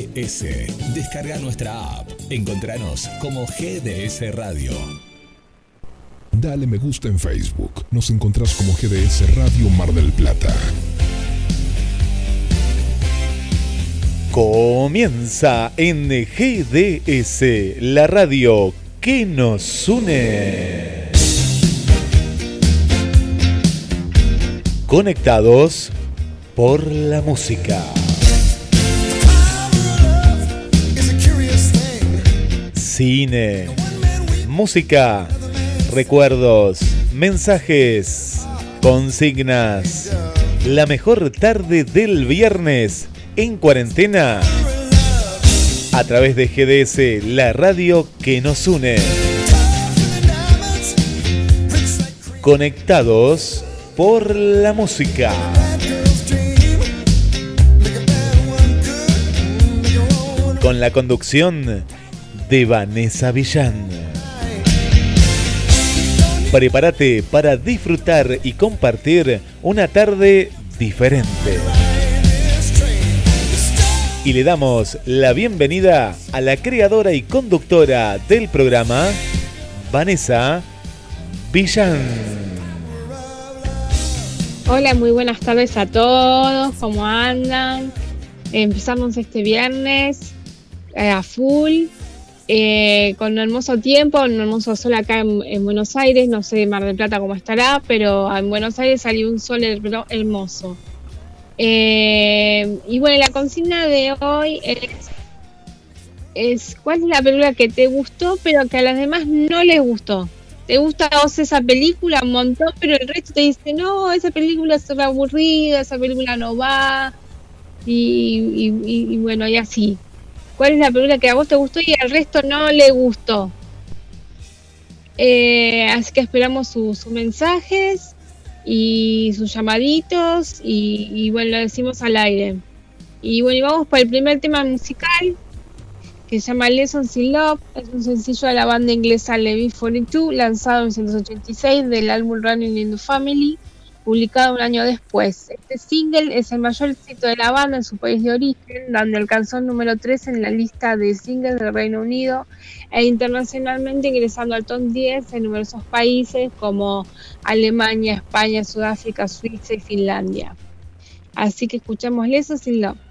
GDS, descarga nuestra app. Encontranos como GDS Radio. Dale me gusta en Facebook. Nos encontrás como GDS Radio Mar del Plata. Comienza en GDS, la radio que nos une. Conectados por la música. Cine, música, recuerdos, mensajes, consignas. La mejor tarde del viernes en cuarentena a través de GDS, la radio que nos une. Conectados por la música. Con la conducción de Vanessa Villán. Prepárate para disfrutar y compartir una tarde diferente. Y le damos la bienvenida a la creadora y conductora del programa, Vanessa Villán. Hola, muy buenas tardes a todos, ¿cómo andan? Empezamos este viernes eh, a full, eh, con un hermoso tiempo, un hermoso sol acá en, en Buenos Aires, no sé Mar del Plata cómo estará, pero en Buenos Aires salió un sol her- hermoso. Eh, y bueno, la consigna de hoy es, ¿cuál es la película que te gustó pero que a las demás no les gustó? ¿Te gusta a vos esa película un montón, pero el resto te dice, no, esa película es aburrida, esa película no va? Y- y bueno, y así. ¿Cuál es la película que a vos te gustó y al resto no le gustó? Eh, así que esperamos sus mensajes y sus llamaditos y, y bueno, lo decimos al aire. Y bueno, y vamos para el primer tema musical que se llama Lessons in Love. Es un sencillo de la banda inglesa Levi 42, lanzado en 1986 del álbum Running in the Family, publicado un año después. Este single es el mayor éxito de la banda en su país de origen, donde alcanzó el número 3 en la lista de singles del Reino Unido e internacionalmente ingresando al top 10 en numerosos países como Alemania, España, Sudáfrica, Suiza y Finlandia. Así que escuchamos Lessons in Love.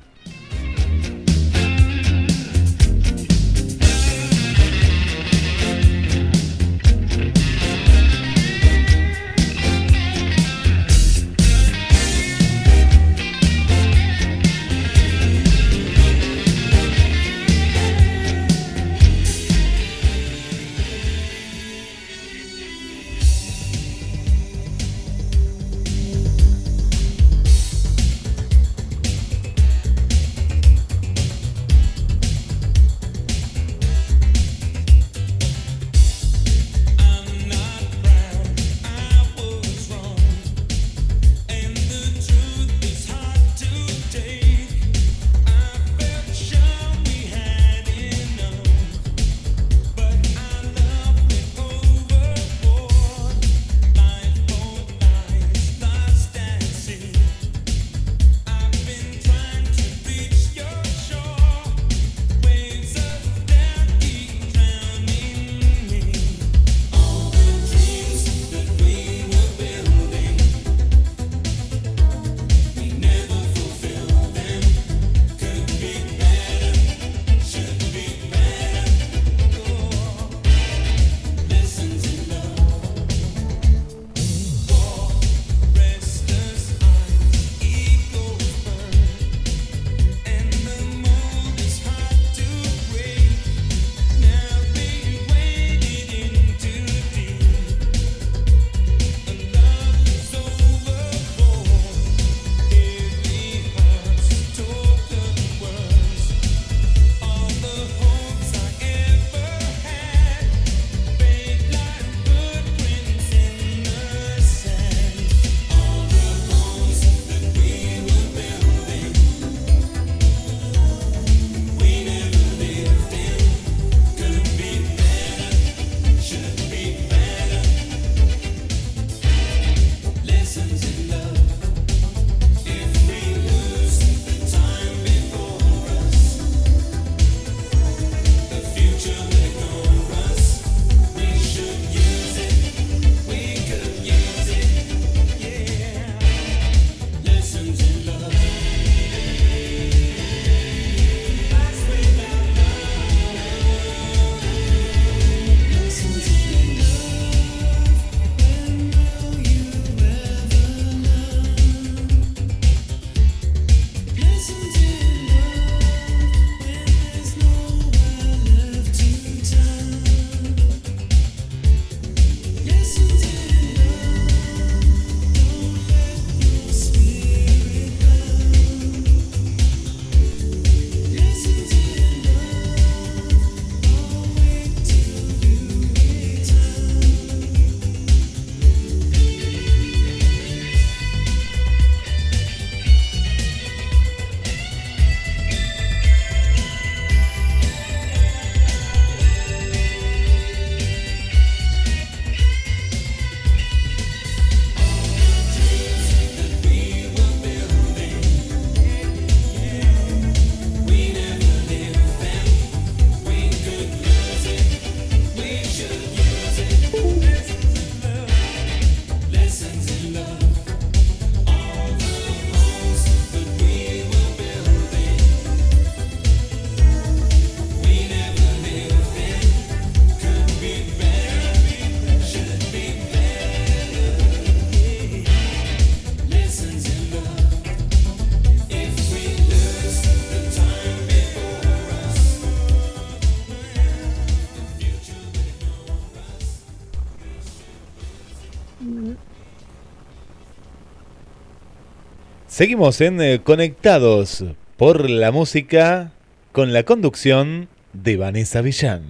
Seguimos en eh, Conectados por la música con la conducción de Vanessa Villán.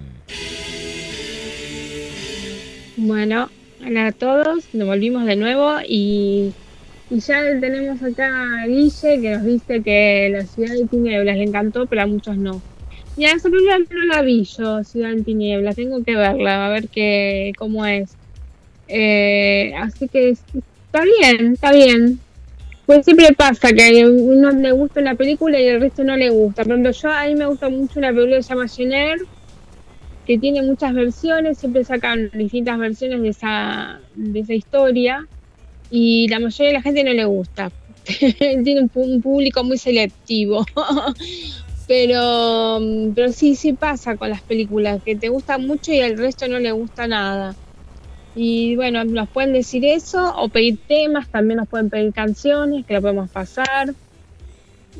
Bueno, hola a todos, nos volvimos de nuevo y, y ya tenemos acá a Guille que nos dice que la ciudad de tinieblas le encantó, pero a muchos no. Ya esa película no la vi yo, Ciudad en Tinieblas, tengo que verla, a ver qué, cómo es. Eh, así que está bien, está bien. Pues siempre pasa que a uno le gusta una película y el resto no le gusta. Por ejemplo, yo a mí me gusta mucho una película que se llama Jenner, que tiene muchas versiones, siempre sacan distintas versiones de esa, de esa historia y la mayoría de la gente no le gusta. tiene un, un público muy selectivo. pero, pero sí, sí pasa con las películas, que te gusta mucho y al resto no le gusta nada. Y bueno, nos pueden decir eso o pedir temas, también nos pueden pedir canciones que lo podemos pasar.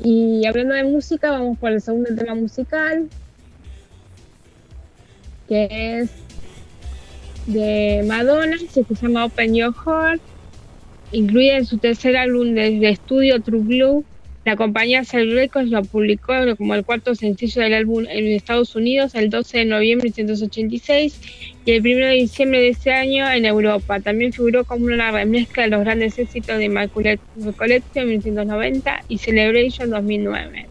Y hablando de música, vamos por el segundo tema musical, que es de Madonna, se llama Open Your Heart, incluida en su tercer álbum de, estudio True Blue. La compañía Cell Records lo publicó como el cuarto sencillo del álbum en Estados Unidos el 12 de noviembre de 1986 y el 1 de diciembre de ese año en Europa. También figuró como una remezcla de los grandes éxitos de Immaculate Collection 1990 y Celebration 2009.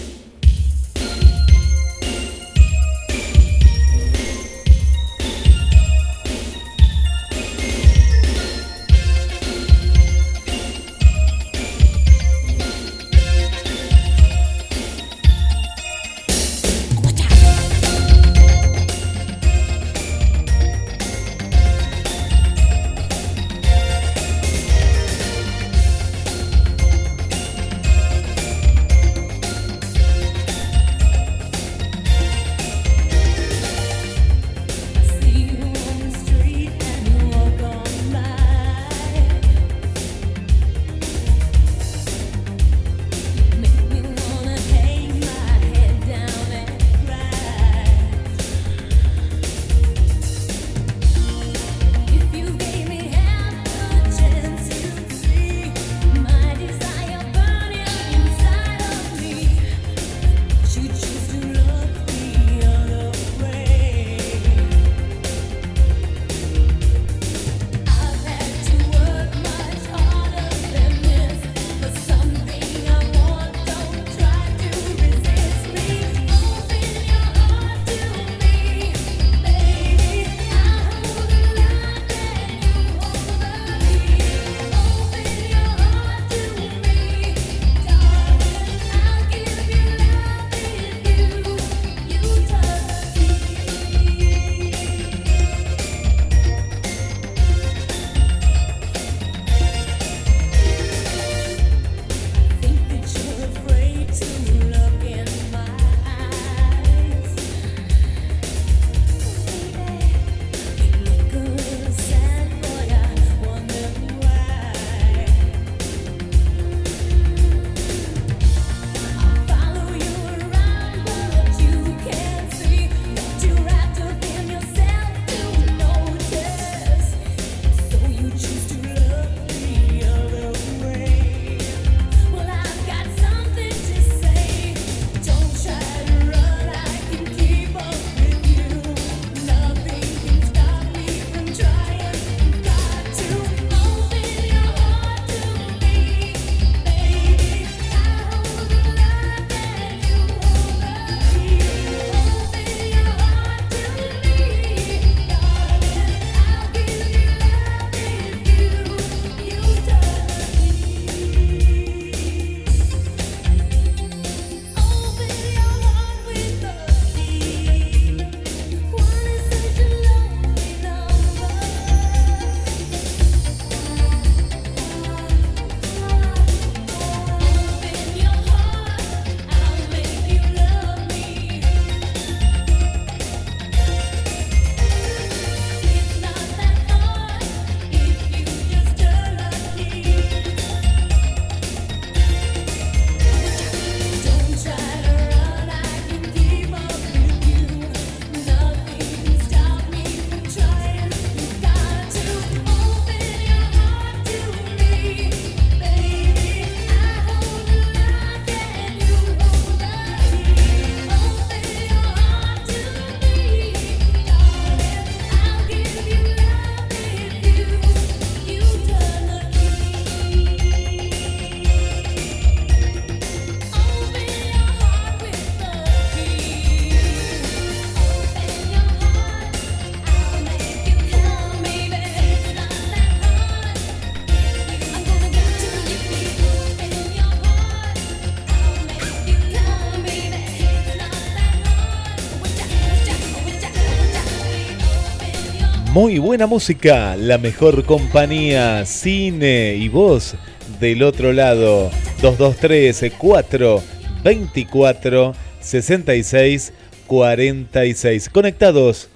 Muy buena música, la mejor compañía, cine y voz del otro lado. 223 4 24 66 46. Conectados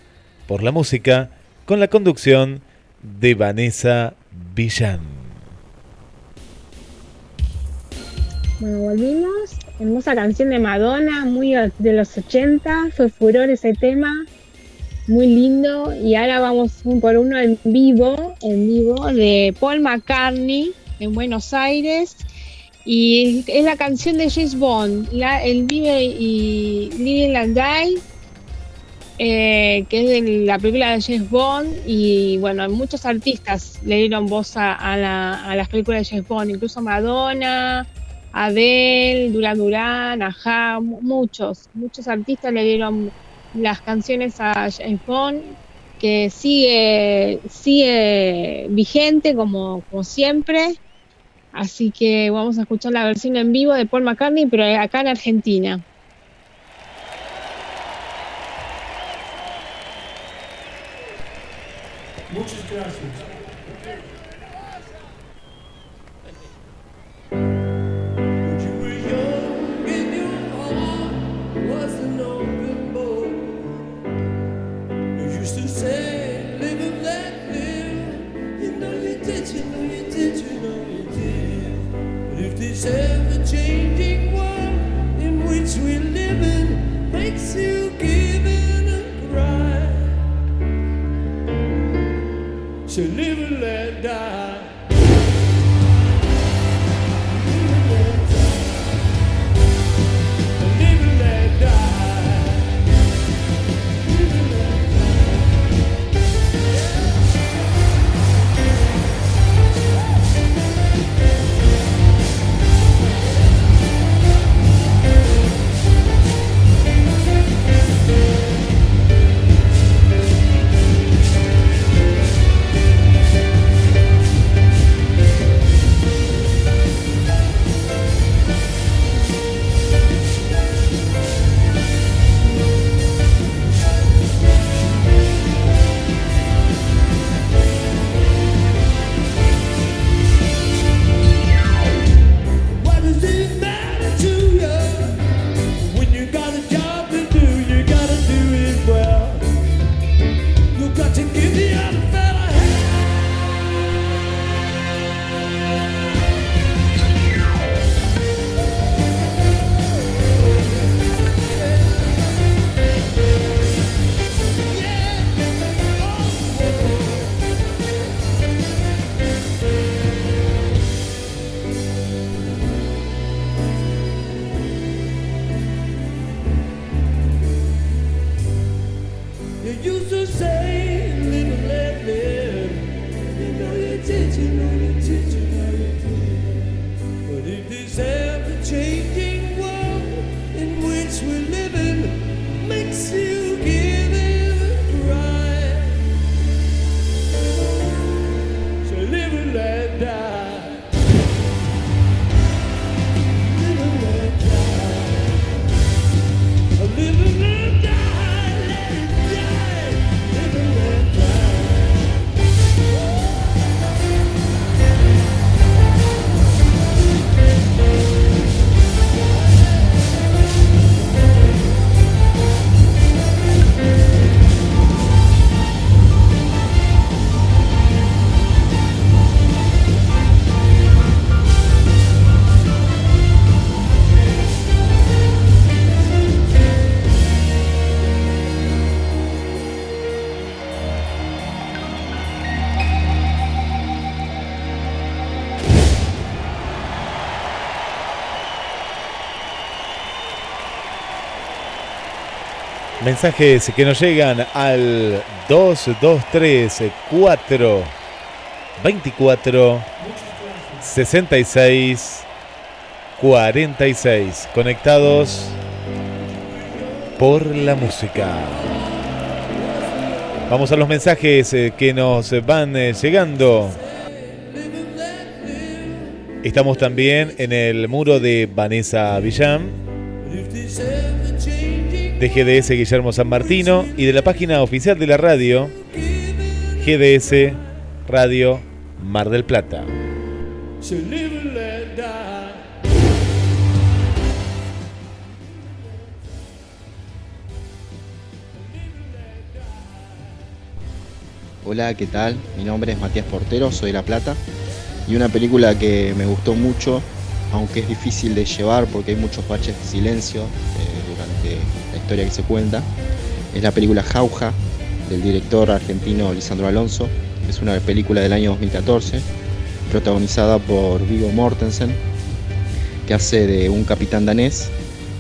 por la música con la conducción de Vanessa Villán. Bueno, volvimos. Hermosa canción de Madonna, muy de los 80. Fue furor ese tema. Muy lindo. Y ahora vamos por uno en vivo, en vivo, de Paul McCartney en Buenos Aires. Y es la canción de James Bond, la, el Vive y Live and Die, eh, que es de la película de James Bond. Y bueno, muchos artistas le dieron voz a, a las películas de James Bond, incluso Madonna, Adele, Duran Duran, Aja, muchos, muchos artistas le dieron las canciones a James Bond, que sigue, sigue vigente como, como siempre. Así que vamos a escuchar la versión en vivo de Paul McCartney, pero acá en Argentina. Muchas gracias. say, live living let live. You know you did, you know you did, you know you did. But if this ever changing world in which we live in makes you give in and cry, so live and let die. Mensajes que nos llegan al 223 4 24 66 46. Conectados por la música. Vamos a los mensajes eh, que nos van eh, llegando. Estamos también en el muro de Vanessa Villán de GDS Guillermo San Martino y de la página oficial de la radio GDS Radio Mar del Plata. Hola, ¿qué tal? Mi nombre es Matías Portero, soy de La Plata. Y una película que me gustó mucho, aunque es difícil de llevar porque hay muchos baches de silencio eh, historia que se cuenta, es la película Jauja del director argentino Lisandro Alonso. Es una película del año 2014, protagonizada por Vigo Mortensen, que hace de un capitán danés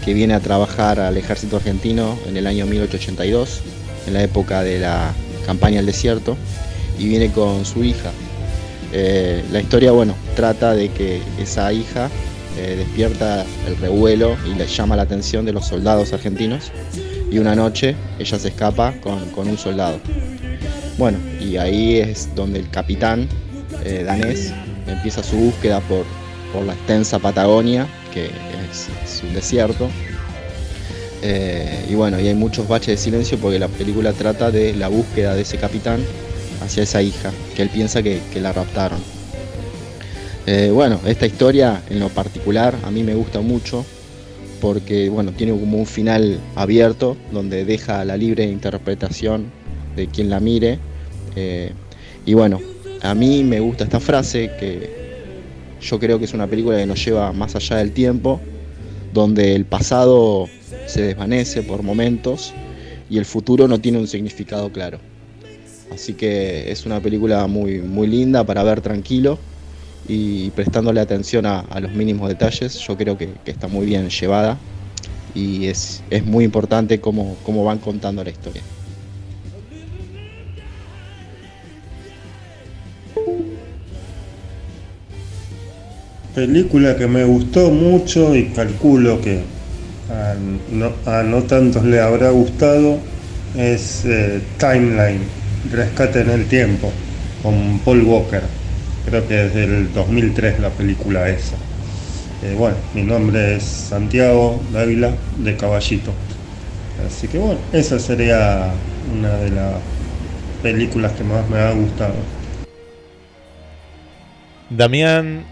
que viene a trabajar al ejército argentino en el año 1882, en la época de la campaña al desierto, y viene con su hija. Eh, la historia, bueno, trata de que esa hija eh, despierta el revuelo y le llama la atención de los soldados argentinos, y una noche ella se escapa con, un soldado. Bueno, y ahí es donde el capitán eh, danés empieza su búsqueda por, por la extensa Patagonia, que es, es un desierto, eh, y bueno, y hay muchos baches de silencio porque la película trata de la búsqueda de ese capitán hacia esa hija, que él piensa que, la raptaron. Eh, bueno, esta historia en lo particular a mí me gusta mucho porque bueno, tiene como un final abierto donde deja la libre interpretación de quien la mire. Eh, y bueno, a mí me gusta esta frase que yo creo que es una película que nos lleva más allá del tiempo, donde el pasado se desvanece por momentos y el futuro no tiene un significado claro. Así que es una película muy, muy linda para ver tranquilo y prestándole atención a, los mínimos detalles. Yo creo que, está muy bien llevada y es, es muy importante cómo, cómo van contando la historia. Película que me gustó mucho y calculo que a no, tantos le habrá gustado es eh, Timeline, Rescate en el Tiempo, con Paul Walker. Creo que es del 2003 la película esa. Eh, bueno, mi nombre es Santiago Dávila de Caballito. Así que bueno, esa sería una de las películas que más me ha gustado. Damián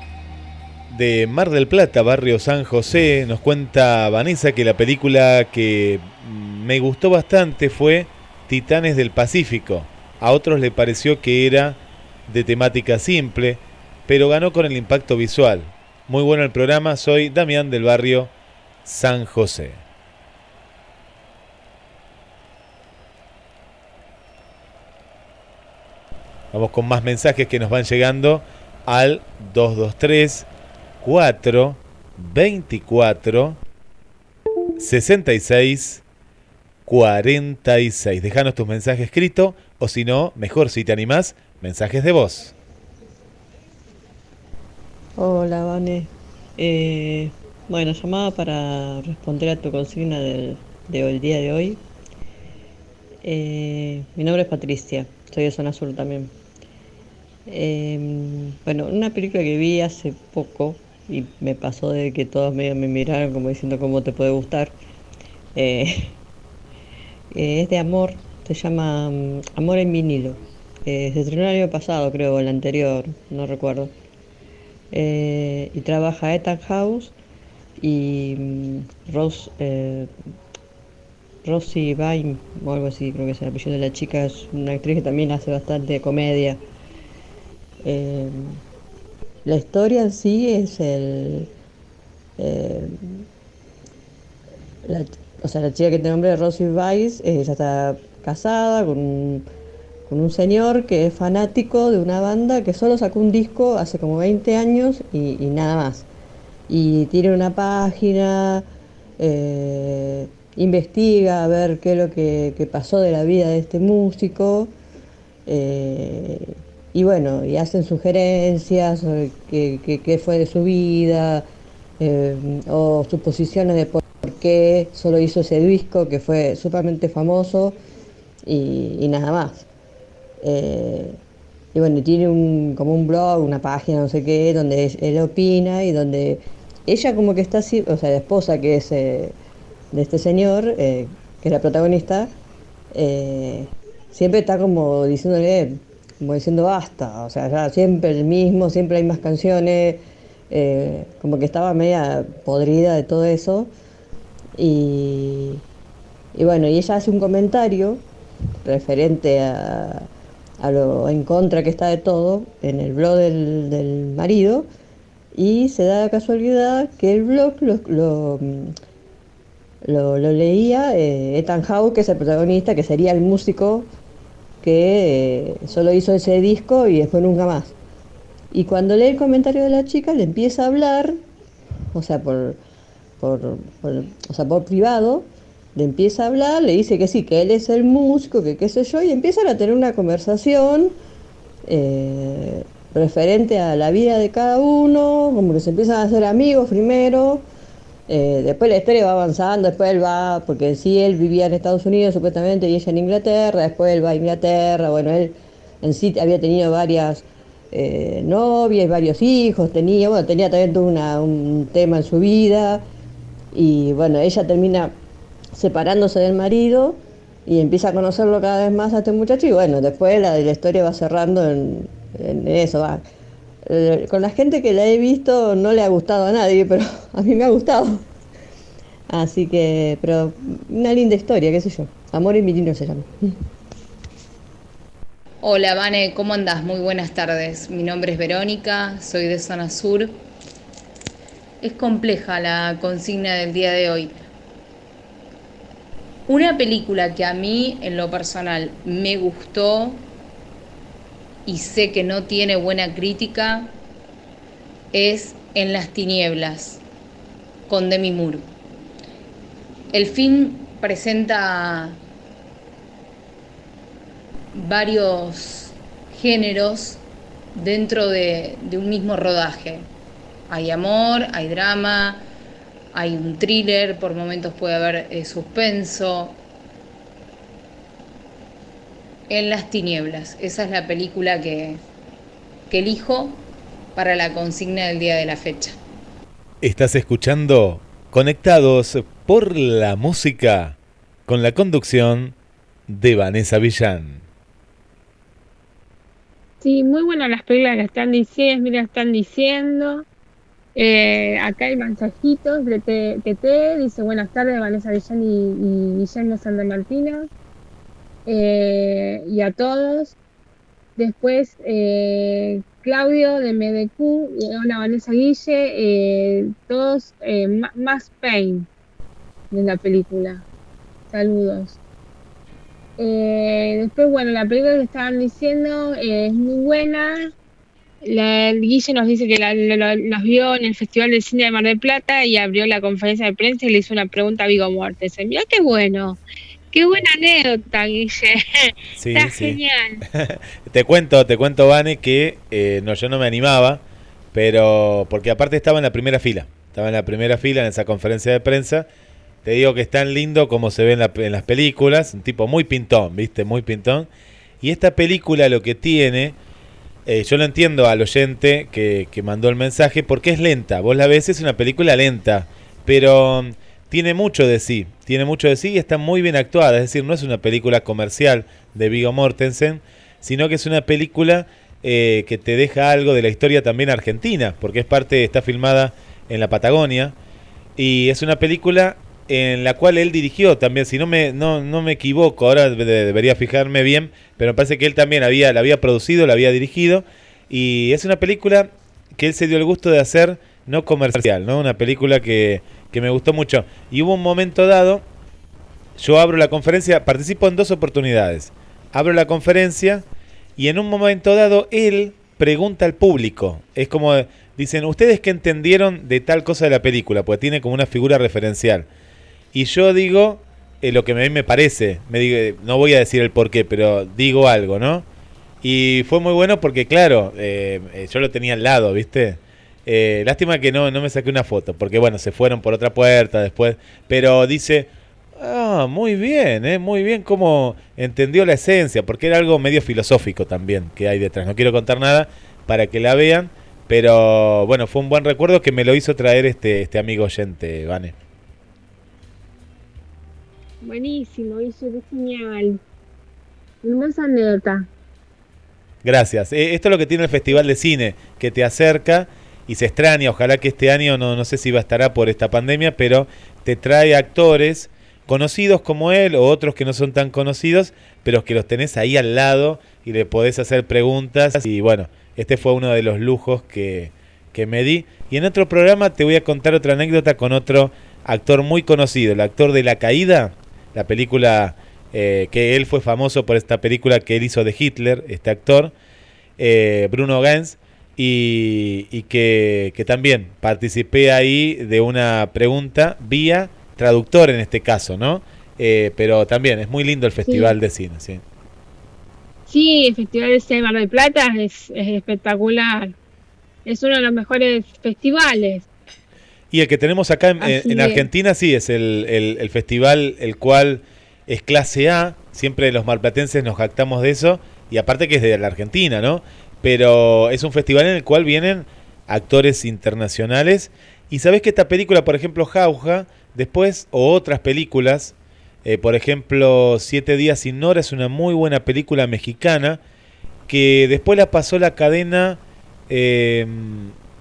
de Mar del Plata, barrio San José, nos cuenta Vanessa que la película que me gustó bastante fue Titanes del Pacífico. A otros le pareció que era de temática simple, pero ganó con el impacto visual. Muy bueno el programa, soy Damián del barrio San José. Vamos con más mensajes que nos van llegando al 223 4 24 66 46. Déjanos tu mensaje escrito o si no, mejor si te animás, mensajes de voz. Hola, Vane. Eh, bueno, llamaba para responder a tu consigna del, de día de hoy. Eh, mi nombre es Patricia, soy de Zona Sur también. Eh, bueno, una película que vi hace poco, y me pasó de que todos me, me miraron como diciendo cómo te puede gustar. Eh, es de amor, se llama mm, Amor en vinilo. Eh, se estrenó el año pasado, creo, el anterior, no recuerdo. y trabaja Ethan House y mm, Rose, Rosie Vine, o algo así, creo que es el apellido de la chica, es una actriz que también hace bastante comedia. La historia en sí es el. Eh, o sea, la chica que tiene nombre Rosie Weiss, ella está casada con un, con un señor que es fanático de una banda que solo sacó un disco hace como 20 años y, nada más. Y tiene una página, eh, investiga a ver qué es lo que, pasó de la vida de este músico. Eh, y bueno, y hacen sugerencias sobre qué, fue de su vida, eh, o suposiciones de por qué solo hizo ese disco que fue sumamente famoso y, nada más. Eh, y bueno, tiene un, como un blog, una página, no sé qué, donde él opina y donde ella como que está así, o sea, la esposa que es eh, de este señor, que es la protagonista, siempre está como diciéndole como diciendo basta, o sea, ya siempre el mismo, siempre hay más canciones, eh, como que estaba media podrida de todo eso. Y, y bueno, y ella hace un comentario referente a, a lo en contra que está de todo en el blog del, del marido y se da la casualidad que el blog lo, lo, lo- leía eh, Ethan Hawke, que es el protagonista, que sería el músico que eh, solo hizo ese disco y después nunca más. Y cuando lee el comentario de la chica, le empieza a hablar, o sea, por, por- o sea, por privado, le empieza a hablar, le dice que sí, que él es el músico, que qué sé yo, y empiezan a tener una conversación eh, referente a la vida de cada uno, como que se empiezan a hacer amigos primero, eh, después la historia va avanzando, después él va, porque sí, él vivía en Estados Unidos supuestamente y ella en Inglaterra, después él va a Inglaterra, bueno, él en sí había tenido varias eh, novias, varios hijos, tenía, bueno, tenía también una- un tema en su vida y bueno, ella termina separándose del marido y empieza a conocerlo cada vez más a este muchacho y bueno, después la, la historia va cerrando en, eso, va. Eh, con la gente que la he visto no le ha gustado a nadie, pero a mí me ha gustado. Así que, pero una linda historia, qué sé yo. Amor y Mirino se llama. Hola, Vane, ¿cómo andás? Muy buenas tardes. Mi nombre es Verónica, soy de Zona Sur. Es compleja la consigna del día de hoy. Una película que a mí, en lo personal, me gustó y sé que no tiene buena crítica es En las tinieblas, con Demi Moore. El film presenta varios géneros dentro de, de un mismo rodaje. Hay amor, hay drama, hay un thriller, por momentos puede haber eh, suspenso. En las tinieblas, esa es la película que, que elijo para la consigna del día de la fecha. Estás escuchando Conectados por la música con la conducción de Vanessa Villán. Sí, muy buenas las películas que están diciendo, mira, están diciendo. Eh, acá hay mensajitos de TT, dice buenas tardes Vanessa Villán y, Guillermo Santa Martina. Eh, y a todos. Después eh, Claudio de MDQ, hola Vanessa Guille, todos más Pain de la película. Saludos. Después, bueno, la película que estaban diciendo es muy buena. La, Guille nos dice que la, la- la- los vio en el Festival de Cine de Mar del Plata y abrió la conferencia de prensa y le hizo una pregunta a Vigo Mortensen. Qué bueno, qué buena anécdota, Guille. Sí, Está sí. genial. Te cuento, te cuento, Vane, que eh, no, yo no me animaba, pero porque aparte estaba en la primera fila. Estaba en la primera fila en esa conferencia de prensa. Te digo que es tan lindo como se ve en, la- en las películas. Un tipo muy pintón, ¿viste? Muy pintón. Y esta película lo que tiene, eh, yo lo entiendo al oyente que, que mandó el mensaje, porque es lenta. Vos la ves, es una película lenta, pero mm, tiene mucho de sí. Tiene mucho de sí y está muy bien actuada. Es decir, no es una película comercial de Vigo Mortensen, sino que es una película eh, que te deja algo de la historia también argentina, porque es parte, está filmada en la Patagonia. Y es una película en la cual él dirigió también, si no me, no, no me equivoco, ahora de- debería fijarme bien, pero me parece que él también había, la había producido, la había dirigido, y es una película que él se dio el gusto de hacer no comercial, ¿no? Una película que, que me gustó mucho. Y hubo un momento dado, yo abro la conferencia, participo en dos oportunidades. Abro la conferencia y en un momento dado él pregunta al público. Es como, dicen, ¿ustedes qué entendieron de tal cosa de la película? Porque tiene como una figura referencial. Y yo digo eh, lo que a mí me parece. Me digo, no voy a decir el por qué, pero digo algo, ¿no? Y fue muy bueno porque, claro, eh, eh, yo lo tenía al lado, ¿viste? Eh, lástima que no, no me saqué una foto, porque bueno, se fueron por otra puerta después. Pero dice, ah, muy bien, ¿eh? muy bien cómo entendió la esencia, porque era algo medio filosófico también que hay detrás. No quiero contar nada para que la vean, pero bueno, fue un buen recuerdo que me lo hizo traer este, este amigo oyente, Vane. Buenísimo, Guille, qué genial. Hermosa anécdota. Gracias. Eh, esto es lo que tiene el Festival de Cine, que te acerca y se extraña. Ojalá que este año, no, no sé si estar por esta pandemia, pero te trae actores conocidos como él o otros que no son tan conocidos, pero que los tenés ahí al lado y le podés hacer preguntas. Y bueno, este fue uno de los lujos que, que me di. Y en otro programa te voy a contar otra anécdota con otro actor muy conocido, el actor de La Caída, la película eh, que él fue famoso por esta película que él hizo de Hitler, este actor, eh, Bruno Gans, y, y que, que, también participé ahí de una pregunta vía traductor en este caso, ¿no? Eh, pero también es muy lindo el Festival Sí. de Cine, sí. Sí, el Festival de Cine de Mar del Plata es, es espectacular. Es uno de los mejores festivales. Y el que tenemos acá en. Argentina, sí, es el, el- el festival el cual es clase A. Siempre los marplatenses nos jactamos de eso. Y aparte que es de la Argentina, ¿no? Pero es un festival en el cual vienen actores internacionales. Y sabes que esta película, por ejemplo, Jauja, después, o otras películas, eh, por ejemplo, Siete días sin Nora es una muy buena película mexicana que después la pasó la cadena eh,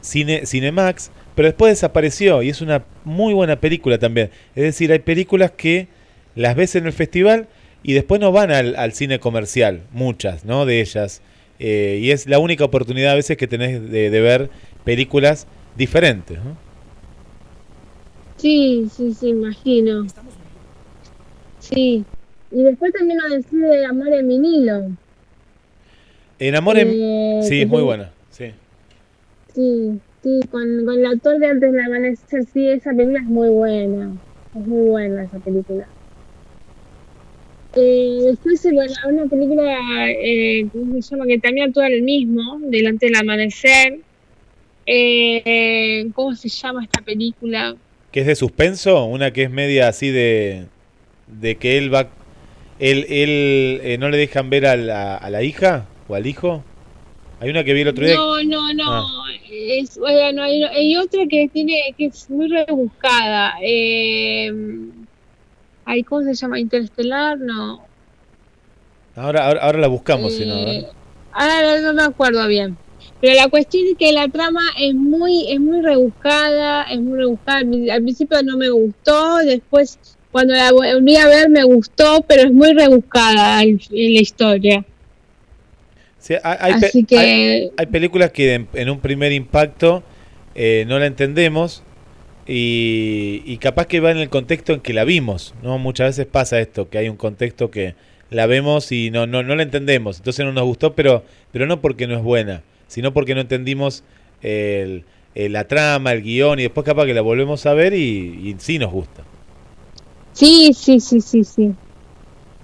Cine, Cinemax, pero después desapareció y es una muy buena película también. Es decir, hay películas que las ves en el festival y después no van al, al cine comercial, muchas, ¿no? De ellas. Eh, y es la única oportunidad a veces que tenés de, de ver películas diferentes, ¿no? Sí, sí, sí, imagino. Sí. Y después también lo decide Amor en vinilo. En Amor en... Eh, Sí, es muy buena. Sí. Sí, sí, con, con el actor de Antes del Amanecer, sí, esa película es muy buena. Es muy buena esa película. Eh, después, bueno, una película, eh, ¿cómo se llama? Que también actúa el mismo, Delante del Amanecer. Eh, ¿Cómo se llama esta película? que es de suspenso, una que es media así de, de que él va, él, él eh, no le dejan ver a la, a la hija o al hijo. Hay una que vi el otro día. No, no, no. Ah. Es, bueno, hay, hay otra que tiene que es muy rebuscada. Eh, ay, ¿Cómo se llama? Interestelar, no. Ahora, ahora, ahora la buscamos, si no. Eh, ahora no me acuerdo bien. Pero la cuestión es que la trama es muy, es muy rebuscada, es muy rebuscada. Al pri- al principio no me gustó, después cuando la volví a ver me gustó, pero es muy rebuscada el- la historia. Sí, hay, hay Así que hay- hay películas que en, en un primer impacto eh, no la entendemos y, y capaz que va en el contexto en que la vimos, ¿no? Muchas veces pasa esto, que hay un contexto que la vemos y no, no, no la entendemos, entonces no nos gustó, pero, pero no porque no es buena, sino porque no entendimos el- el- la trama, el guion y después capaz que la volvemos a ver y, y sí nos gusta. sí, sí, sí, sí, sí.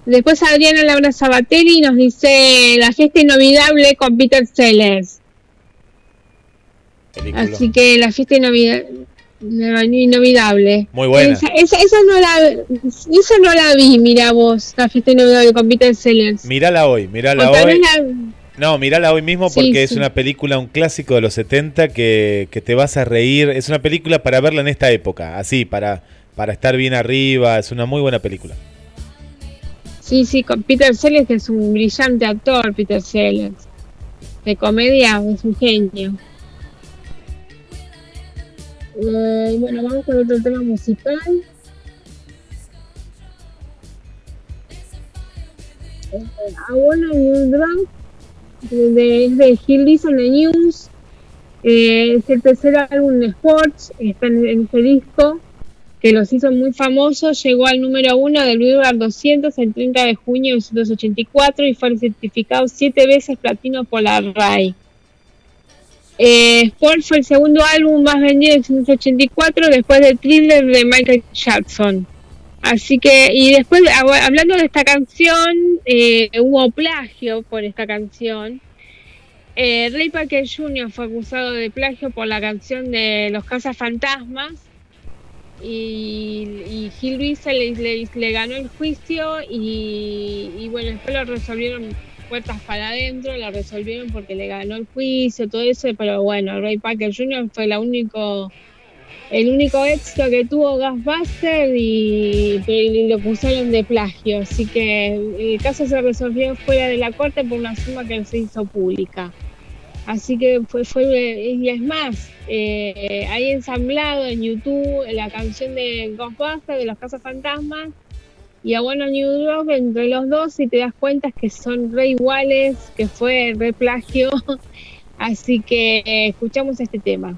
Después Adriana Laura Sabatelli nos dice La fiesta inolvidable con Peter Sellers. Película. Así que la fiesta inolvida- inolvidable. Muy buena. Esa, esa, esa no la, esa no la vi, mira vos, la fiesta inolvidable con Peter Sellers. Mirala hoy, tal hoy. la- No, mirala hoy mismo Sí, porque es sí. una película, un clásico de los 70 que, que te vas a reír. Es una película para verla en esta época, así, para, para estar bien arriba. Es una muy buena película. Sí, sí, Peter Sellers, que es un brillante actor, Peter Sellers. De comedia, es un genio. Eh, bueno, vamos con otro tema musical. Eh, I New Drunk, de, de, Gil Dizon de News. Eh, es el tercer álbum de Sports, está en, en ese disco que los hizo muy famosos, llegó al número uno del Billboard 200 el 30 de junio de 1984 y fue certificado siete veces platino por la RAI. Eh, Sport fue el segundo álbum más vendido en 1984 después del thriller de Michael Jackson. Así que, y después, hab- hablando de esta canción, eh, hubo plagio por esta canción. Eh, Ray Parker Jr. fue acusado de plagio por la canción de Los Cazafantasmas y, y Gil Luis le, ganó el juicio y, y, bueno, después lo resolvieron puertas para adentro, lo resolvieron porque le ganó el juicio, todo eso, pero bueno, Ray Packer Jr. fue la único, el único éxito que tuvo Gasbuster y, y, lo acusaron de plagio, así que el caso se resolvió fuera de la corte por una suma que se hizo pública. Así que fue, fue y es más, eh, hay ensamblado en YouTube la canción de Ghostbusters, de los Casas Fantasmas, y a Bueno New Rock entre los dos, si te das cuenta que son re iguales, que fue re plagio. Así que eh, escuchamos este tema.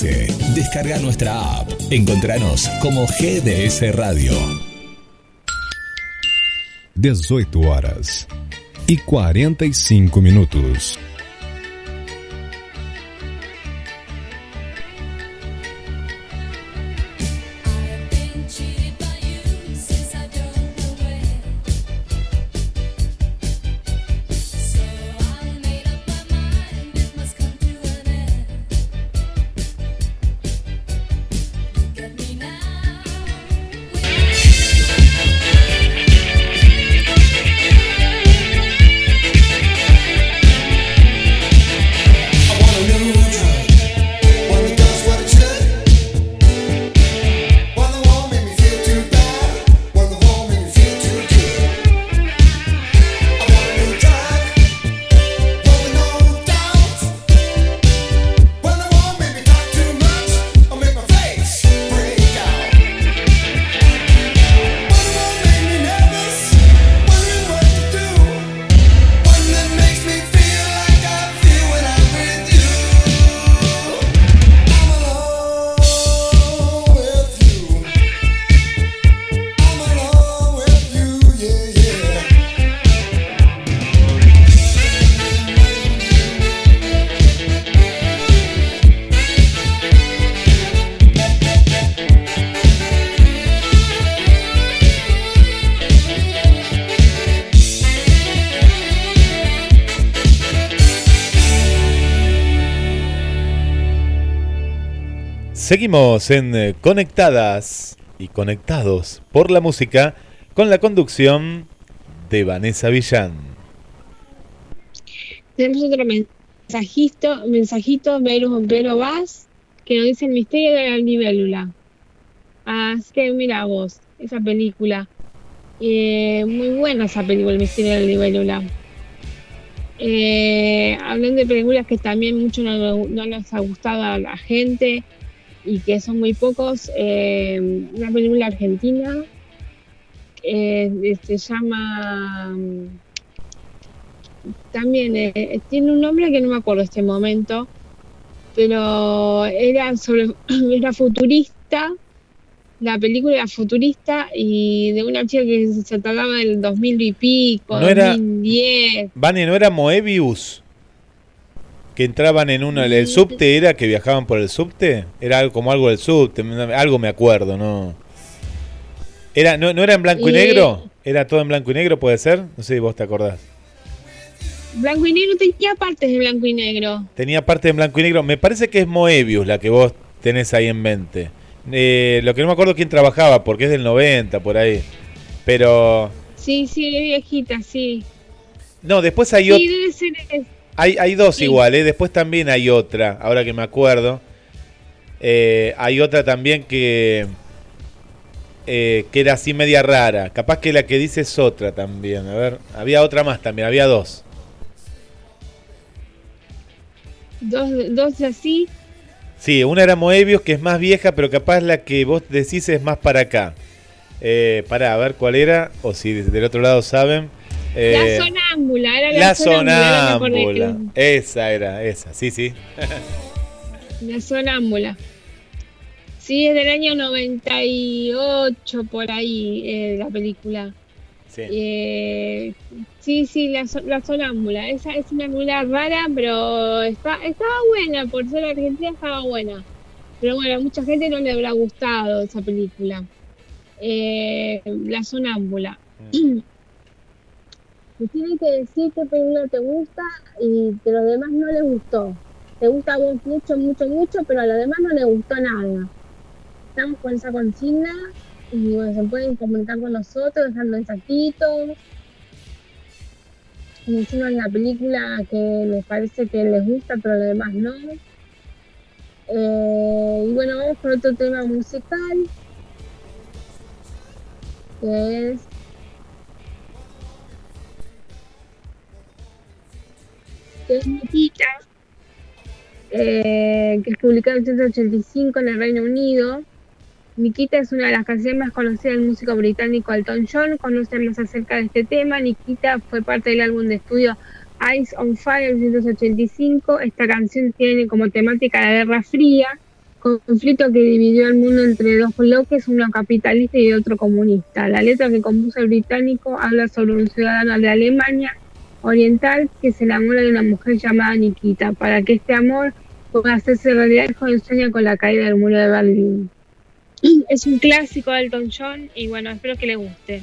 Descarga nuestra app. Encontranos como GDS Radio. 18 horas y 45 minutos. Seguimos en eh, Conectadas y Conectados por la Música con la conducción de Vanessa Villán. Tenemos otro mensajito, mensajito Velus Vaz, que nos dice el misterio de la libélula. Así ah, que mira vos, esa película. Eh, muy buena esa película, el misterio de la libélula. Eh, hablando de películas que también mucho no, no nos ha gustado a la gente y que son muy pocos, eh, una película argentina eh, se llama también eh, tiene un nombre que no me acuerdo este momento pero era sobre era futurista la película era futurista y de una chica que se trataba del 2000 y pico No era- 2010 Vane, ¿no era Moebius? Que entraban en uno, el subte era que viajaban por el subte, era algo- como algo del subte, algo me acuerdo, ¿no? Era, no, ¿No era en blanco y Y- negro? ¿Era todo en blanco y negro, puede ser? No sé si vos te acordás. blanco y negro tenía partes de blanco y negro Tenía parte en blanco y negro. Me parece que es Moebius la que vos tenés ahí en mente. Eh, lo que no me acuerdo quién trabajaba, porque es del 90, por ahí. Pero... sí sí es viejita sí No, después hay, sí ot- debe ser es- hay, hay dos Sí. igual, ¿eh? Después también hay otra, ahora que me acuerdo. Eh, hay otra también que... eh, que era así media rara. Capaz que la que dice es otra también. A ver, había otra más también, había dos. dos, dos así Sí, una era Moebius, que es más vieja, pero capaz la que vos decís es más para acá. Eh, para a ver cuál era, o si del otro lado saben. Eh, la sonámbula era la, la sonámbula, sonámbula. Esa era, esa, sí, sí. La sonámbula. Sí, es del año 98 por ahí eh, la película. Sí. Eh, sí, sí, la, la sonámbula. Esa es una película rara, pero está, estaba buena, por ser argentina estaba buena. Pero bueno, a mucha gente no le habrá gustado esa película. Eh, la sonámbula. Te tiene que decir qué película te gusta y que los demás no les gustó. Te gusta a vos mucho, mucho, mucho, pero a los demás no les gustó nada. Estamos con esa consigna y bueno, se pueden comunicar con nosotros, dejar mensajitos. Mencionan la película que les parece que les gusta, pero a los demás no. Eh, y bueno, vamos con otro tema musical. Que es que es Nikita, eh, que es publicado en 1985 en el Reino Unido. Nikita es una de las canciones más conocidas del músico británico Elton John. Conocen más acerca de este tema. Nikita fue parte del álbum de estudio Eyes on Fire en 1985. Esta canción tiene como temática la Guerra Fría, conflicto que dividió el mundo entre dos bloques, uno capitalista y otro comunista. La letra que compuso el británico habla sobre un ciudadano de Alemania oriental que se enamora de una mujer llamada Nikita. Para que este amor pueda hacerse realidad, el joven sueña con la caída del muro de Berlín. Es un clásico de Elton John y bueno, espero que le guste.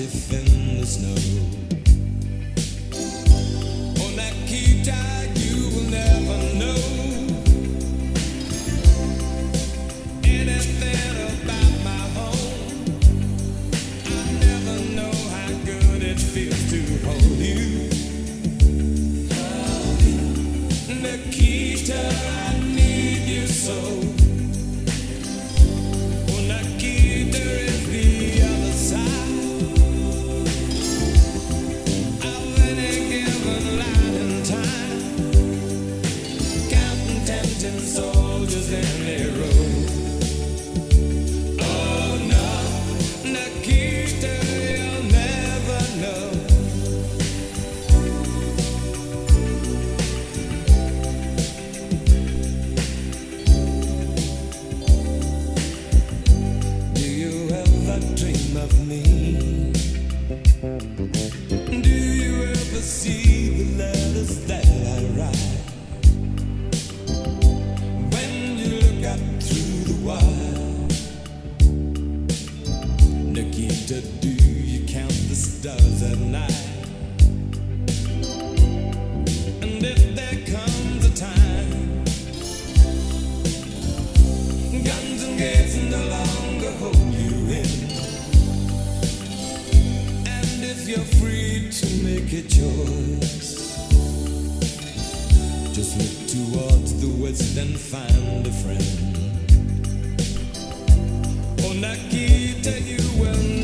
A in the snow Nikita, do you count the stars at night? And if there comes a time, guns and gates no longer hold you in. And if you're free to make a choice, just look the west and find a friend. Nikita, you will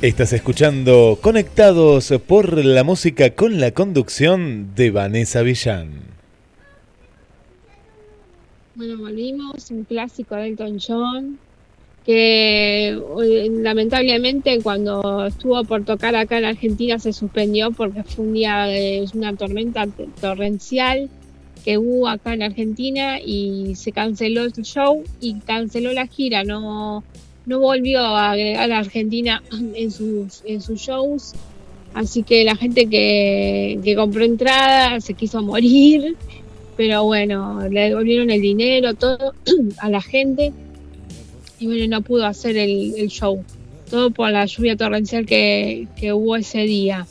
Estás escuchando Conectados por la música con la conducción de Vanessa Villán. Bueno, volvimos, un clásico de Elton John, que eh, lamentablemente cuando estuvo por tocar acá en Argentina se suspendió porque fue un día de una tormenta torrencial que hubo acá en Argentina y se canceló el show y canceló la gira, no, no volvió a agregar a Argentina en sus, shows, así que la gente que, que compró entrada se quiso morir. Pero bueno, le devolvieron el dinero, todo a la gente. Y bueno, no pudo hacer el, show, todo por la lluvia torrencial que, que hubo ese día.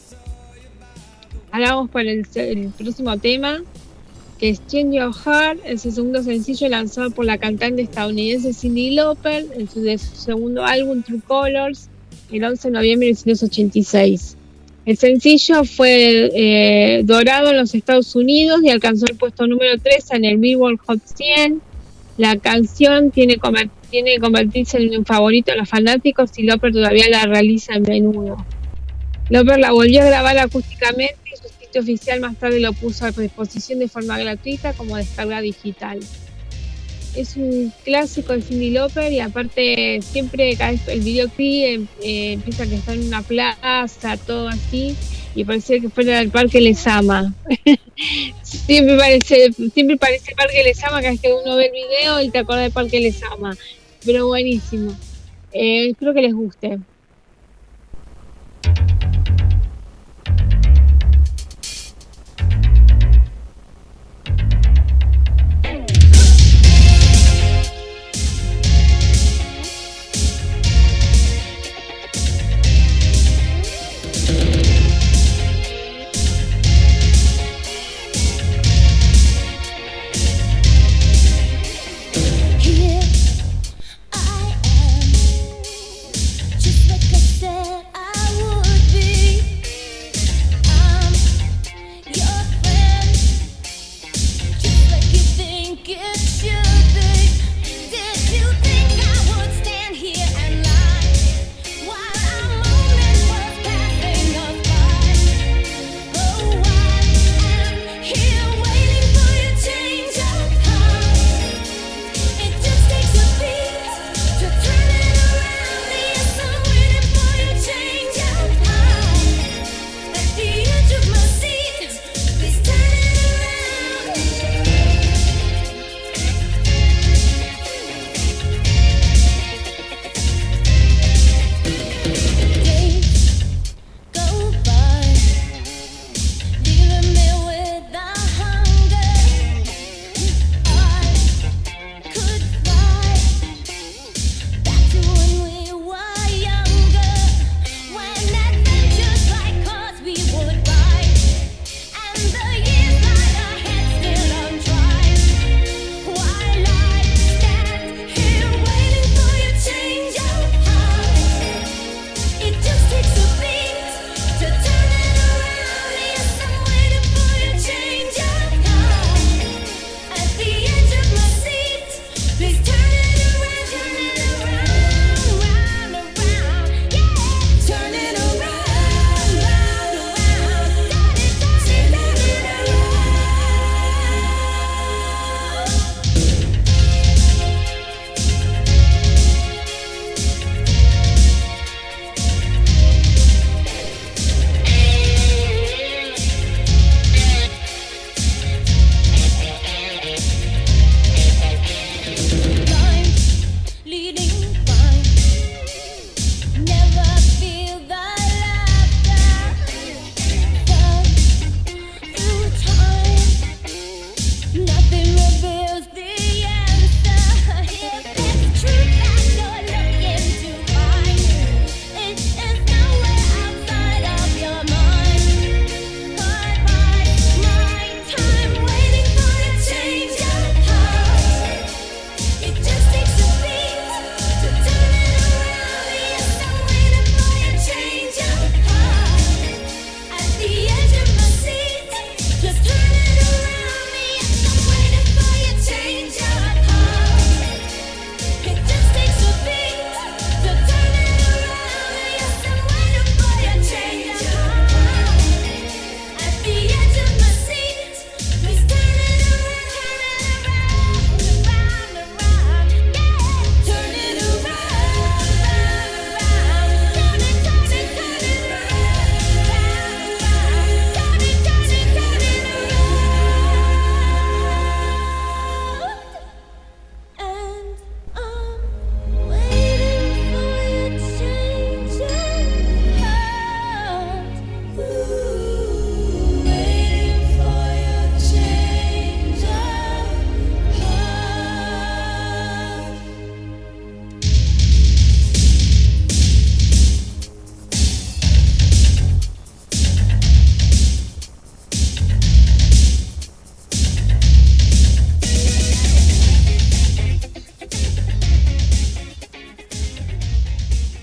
Ahora vamos por el, el próximo tema, que es Change Your Heart, es el segundo sencillo lanzado por la cantante estadounidense Cyndi Lauper en su segundo álbum True Colors el 11 de noviembre de 1986. El sencillo fue eh, dorado en los Estados Unidos y alcanzó el puesto número 3 en el Billboard Hot 100. La canción tiene, tiene que convertirse en un favorito de los fanáticos y Loper todavía la realiza a menudo. Loper la volvió a grabar acústicamente oficial más tarde lo puso a disposición de forma gratuita como descarga digital. Es un clásico de Cindy Lauper y aparte siempre cada vez el videoclip eh, eh, empieza que está en una plaza, todo así, y parece que fuera del Parque Lesama. siempre parece, siempre parece Parque Lesama cada vez que uno ve el video y te acuerdas del Parque Lesama. Pero buenísimo. Eh, espero que les guste.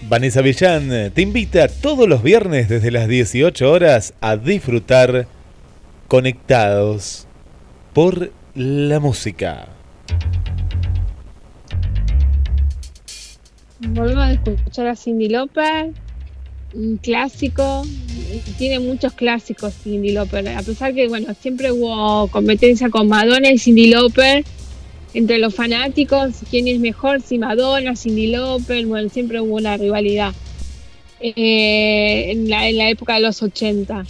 Vanessa Villán eh, te invita todos los viernes desde las 18 horas a disfrutar conectados por la música. Volvemos a escuchar a Cindy Lauper, un clásico, tiene muchos clásicos Cindy Lauper, a pesar que bueno, siempre hubo competencia con Madonna y Cindy Lauper entre los fanáticos, quién es mejor, si Madonna, Cindy Lauper, bueno, siempre hubo una rivalidad eh, en, la, en la época de los 80.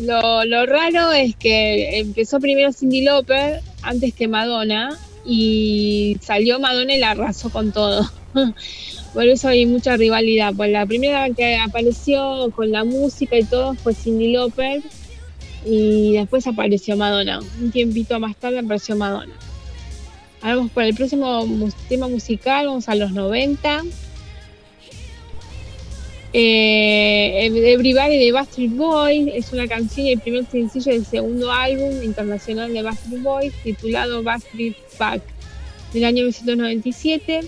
Lo, raro es que empezó primero Cindy Lauper antes que Madonna y salió Madonna y la arrasó con todo. Por eso hay mucha rivalidad. Pues la primera que apareció con la música y todo fue Cindy Lauper y después apareció Madonna. Un tiempito más tarde apareció Madonna. Vamos por el próximo tema musical, vamos a los 90. Eh, Everybody de Backstreet Boys es una canción y el primer sencillo del segundo álbum internacional de Backstreet Boys titulado Backstreet Back del año 1997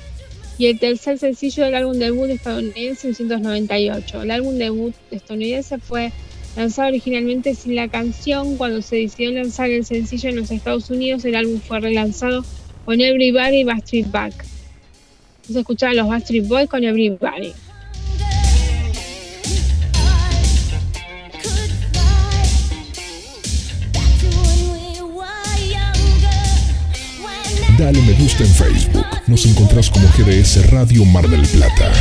y el tercer sencillo del álbum debut estadounidense en 1998. El álbum debut estadounidense fue lanzado originalmente sin la canción. Cuando se decidió lanzar el sencillo en los Estados Unidos, el álbum fue relanzado con Everybody Backstreet Back. Vamos a escuchar a los Backstreet Boys con Everybody. Dale me gusta en Facebook. Nos encontrás como GDS Radio Mar del Plata.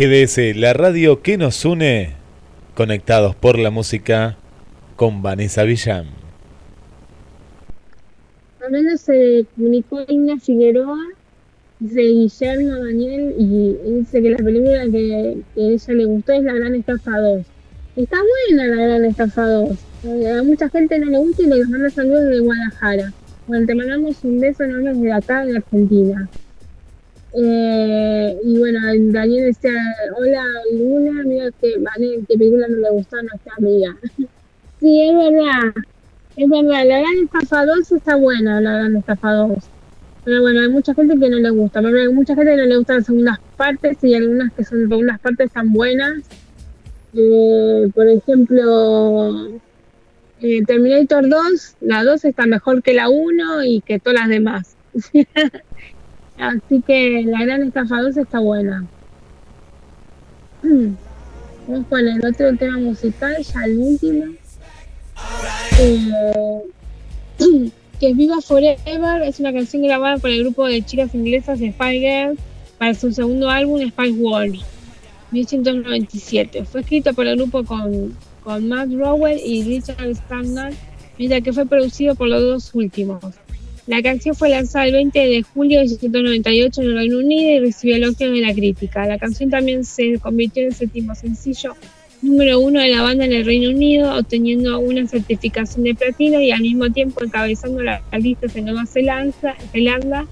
GDS, la radio que nos une, conectados por la música con Vanessa Villán. Hablando se comunicó Inga Figueroa, dice Guillermo Daniel y dice que la película que, ella le gustó es La Gran Estafa 2. Está buena La Gran Estafa 2. Eh, A mucha gente no le gusta y le manda saludos desde Guadalajara. Bueno, te mandamos un beso enorme desde acá de Argentina. Eh, y bueno, Daniel decía, hola Luna, mira que qué película no le gustó a nuestra amiga. sí, es verdad, es verdad, la gran estafa 2 está buena, la gran estafa 2. Pero bueno, hay mucha gente que no le gusta, pero hay mucha gente que no le gustan las segundas partes y algunas que son segundas partes están buenas. Eh, por ejemplo, eh, Terminator 2, la 2 está mejor que la 1 y que todas las demás. Así que la gran estafa 2 está buena. Vamos con el otro tema musical, ya el último. Eh, que es Viva Forever, es una canción grabada por el grupo de chicas inglesas Spy Girls para su segundo álbum Spice World, 1997. Fue escrito por el grupo con, con Matt Rowell y Richard Stannard, mientras que fue producido por los dos últimos. La canción fue lanzada el 20 de julio de 1998 en el Reino Unido y recibió elogios de la crítica. La canción también se convirtió en el séptimo sencillo número uno de la banda en el Reino Unido, obteniendo una certificación de platino y al mismo tiempo encabezando las listas en Nueva Zelanda. Zelanda.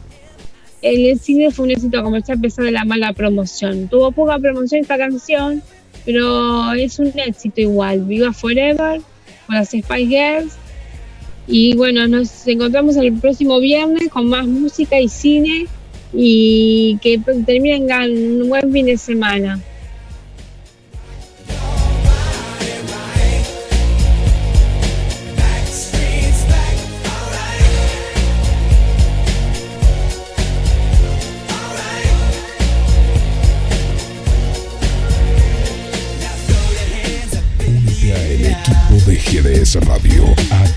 El cine fue un éxito comercial a pesar de la mala promoción. Tuvo poca promoción esta canción, pero es un éxito igual. Viva Forever, con las Spice Girls. Y bueno, nos encontramos el próximo viernes con más música y cine y que terminen un buen fin de semana. GDS Radio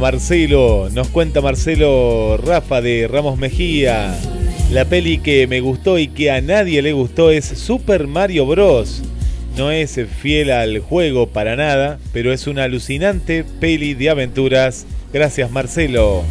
Marcelo, nos cuenta Marcelo Rafa de Ramos Mejía. La peli que me gustó y que a nadie le gustó es Super Mario Bros. No es fiel al juego para nada, pero es una alucinante peli de aventuras. Gracias Marcelo.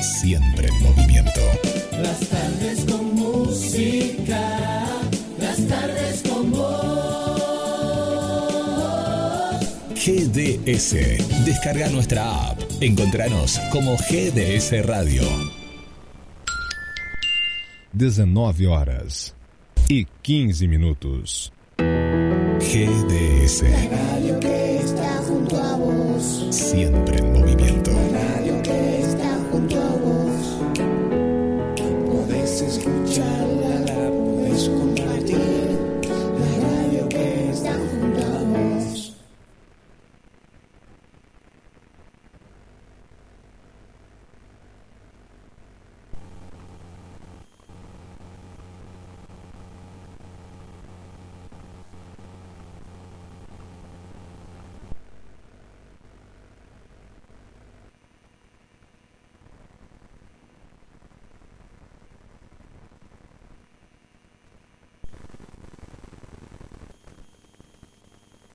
siempre en movimiento. Las tardes con música, las tardes con vos. GDS, descarga nuestra app. Encontranos como GDS Radio. 19 horas e y 15 minutos. GDS. Radio que está junto a vos. Siempre en